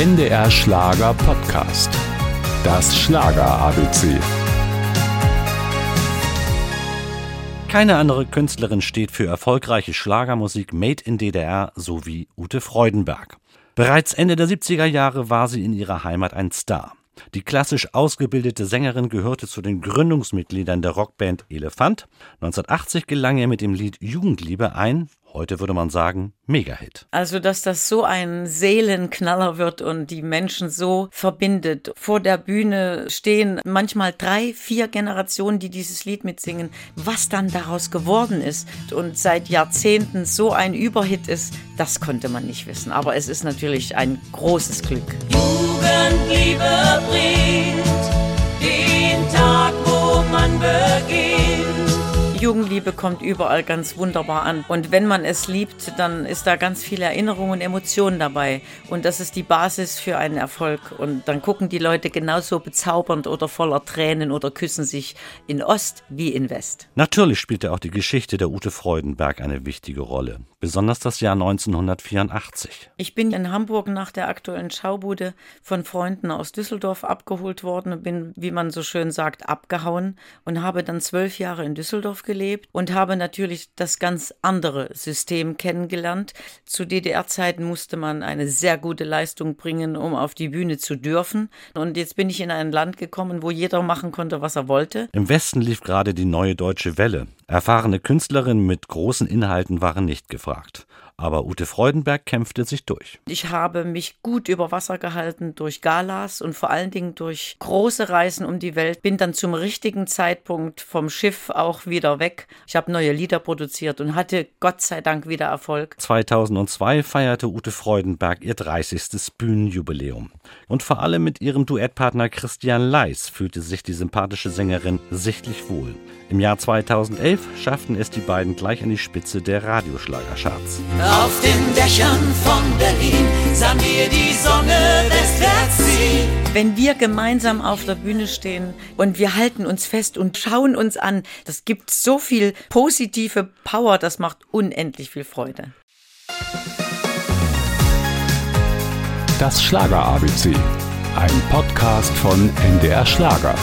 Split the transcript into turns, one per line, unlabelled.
NDR Schlager Podcast. Das Schlager ABC.
Keine andere Künstlerin steht für erfolgreiche Schlagermusik made in DDR sowie Ute Freudenberg. Bereits Ende der 70er Jahre war sie in ihrer Heimat ein Star. Die klassisch ausgebildete Sängerin gehörte zu den Gründungsmitgliedern der Rockband Elefant. 1980 gelang ihr mit dem Lied Jugendliebe ein, heute würde man sagen, Megahit.
Also, dass das so ein Seelenknaller wird und die Menschen so verbindet. Vor der Bühne stehen manchmal drei, vier Generationen, die dieses Lied mitsingen. Was dann daraus geworden ist und seit Jahrzehnten so ein Überhit ist, das konnte man nicht wissen. Aber es ist natürlich ein großes Glück.
Jugendliebe bringt
Jugendliebe kommt überall ganz wunderbar an. Und wenn man es liebt, dann ist da ganz viel Erinnerung und Emotionen dabei. Und das ist die Basis für einen Erfolg. Und dann gucken die Leute genauso bezaubernd oder voller Tränen oder küssen sich in Ost wie in West.
Natürlich spielte auch die Geschichte der Ute Freudenberg eine wichtige Rolle. Besonders das Jahr 1984.
Ich bin in Hamburg nach der aktuellen Schaubude von Freunden aus Düsseldorf abgeholt worden und bin, wie man so schön sagt, abgehauen und habe dann zwölf Jahre in Düsseldorf gelebt und habe natürlich das ganz andere System kennengelernt. Zu DDR-Zeiten musste man eine sehr gute Leistung bringen, um auf die Bühne zu dürfen. Und jetzt bin ich in ein Land gekommen, wo jeder machen konnte, was er wollte.
Im Westen lief gerade die neue deutsche Welle. Erfahrene Künstlerinnen mit großen Inhalten waren nicht gefragt. Aber Ute Freudenberg kämpfte sich durch.
Ich habe mich gut über Wasser gehalten durch Galas und vor allen Dingen durch große Reisen um die Welt. Bin dann zum richtigen Zeitpunkt vom Schiff auch wieder weg. Ich habe neue Lieder produziert und hatte Gott sei Dank wieder Erfolg.
2002 feierte Ute Freudenberg ihr 30. Bühnenjubiläum. Und vor allem mit ihrem Duettpartner Christian Leis fühlte sich die sympathische Sängerin sichtlich wohl. Im Jahr 2011 schafften es die beiden gleich an die Spitze der Radioschlagercharts.
Auf den Dächern von Berlin sahen wir die Sonne westwärts ziehen.
Wenn wir gemeinsam auf der Bühne stehen und wir halten uns fest und schauen uns an, das gibt so viel positive Power, das macht unendlich viel Freude.
Das Schlager ABC. Ein Podcast von NDR Schlager.